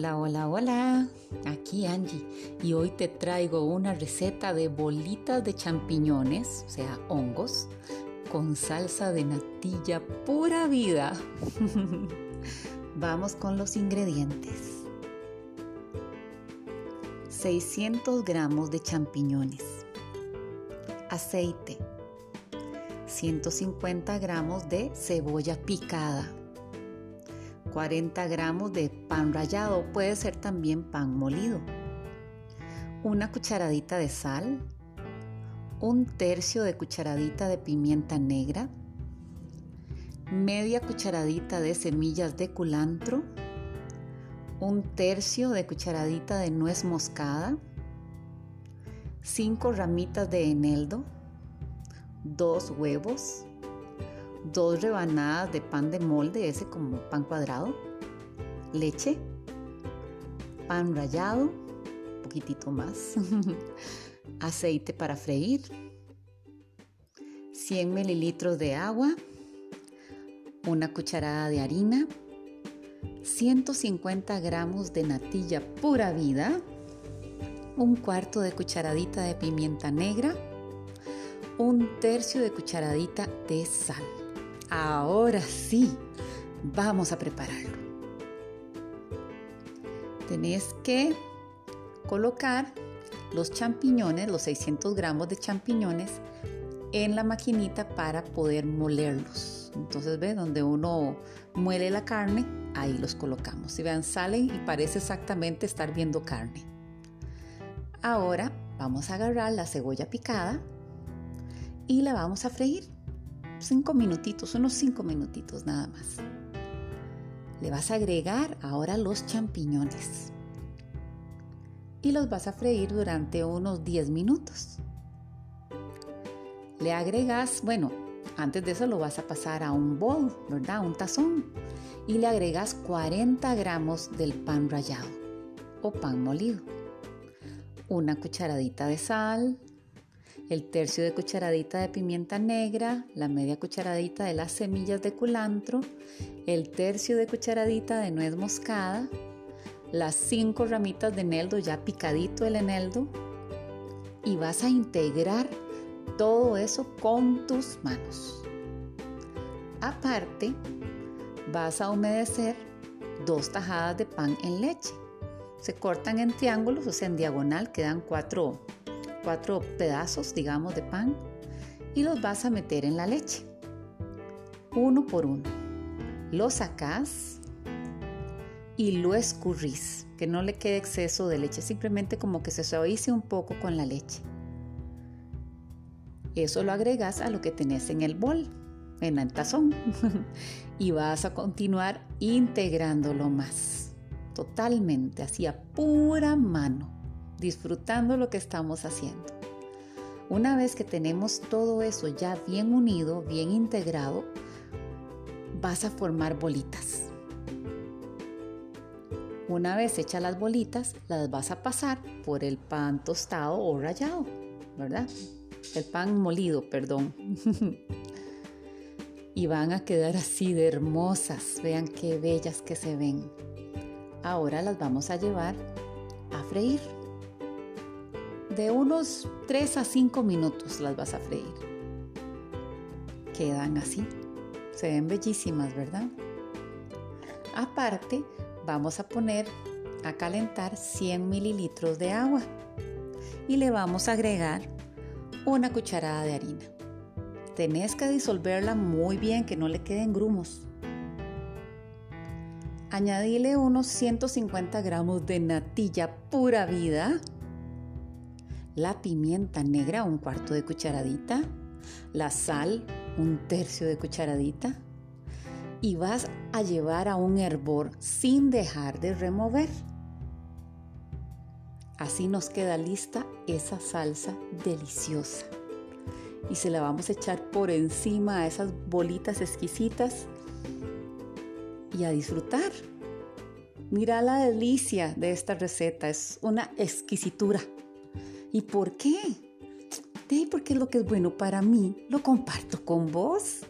Hola, hola, hola. Aquí Angie y hoy te traigo una receta de bolitas de champiñones, o sea, hongos, con salsa de natilla pura vida. Vamos con los ingredientes. 600 gramos de champiñones, aceite, 150 gramos de cebolla picada, 40 gramos de pan rallado, puede ser también pan molido, una cucharadita de sal, un tercio de cucharadita de pimienta negra, media cucharadita de semillas de culantro, un tercio de cucharadita de nuez moscada, cinco ramitas de eneldo, dos huevos, dos rebanadas de pan de molde, ese como pan cuadrado, leche, pan rallado, un poquitito más, aceite para freír, 100 mililitros de agua, una cucharada de harina, 150 gramos de natilla pura vida, un cuarto de cucharadita de pimienta negra, un tercio de cucharadita de sal. Ahora sí, vamos a prepararlo. Tenés que colocar los champiñones, los 600 gramos de champiñones, en la maquinita para poder molerlos. Entonces, ve donde uno muele la carne, ahí los colocamos. Si vean, salen y parece exactamente estar viendo carne. Ahora vamos a agarrar la cebolla picada y la vamos a freír cinco minutitos, unos cinco minutitos nada más. Le vas a agregar ahora los champiñones y los vas a freír durante unos 10 minutos. Le agregas, bueno, antes de eso lo vas a pasar a un bol, ¿verdad? Un tazón. Y le agregas 40 gramos del pan rallado o pan molido. Una cucharadita de sal, el tercio de cucharadita de pimienta negra, la media cucharadita de las semillas de culantro, el tercio de cucharadita de nuez moscada, las cinco ramitas de eneldo ya picadito el eneldo y vas a integrar todo eso con tus manos. Aparte, vas a humedecer dos tajadas de pan en leche. Se cortan en triángulos, o sea, en diagonal, quedan cuatro cuatro pedazos, digamos, de pan y los vas a meter en la leche, uno por uno. Lo sacas y lo escurrís, que no le quede exceso de leche, simplemente como que se suavice un poco con la leche. Eso lo agregas a lo que tenés en el bol, en el tazón, y vas a continuar integrándolo más, totalmente, así a pura mano disfrutando lo que estamos haciendo. Una vez que tenemos todo eso ya bien unido, bien integrado, vas a formar bolitas. Una vez hechas las bolitas, las vas a pasar por el pan tostado o rallado, ¿verdad? El pan molido, perdón. y van a quedar así de hermosas. Vean qué bellas que se ven. Ahora las vamos a llevar a freír de unos 3 a 5 minutos las vas a freír. Quedan así. Se ven bellísimas, ¿verdad? Aparte, vamos a poner a calentar 100 mililitros de agua y le vamos a agregar una cucharada de harina. Tenés que disolverla muy bien, que no le queden grumos. Añadile unos 150 gramos de natilla pura vida la pimienta negra, un cuarto de cucharadita, la sal, un tercio de cucharadita, y vas a llevar a un hervor sin dejar de remover. Así nos queda lista esa salsa deliciosa. Y se la vamos a echar por encima a esas bolitas exquisitas y a disfrutar. Mira la delicia de esta receta, es una exquisitura. ¿Y por qué? porque lo que es bueno para mí lo comparto con vos.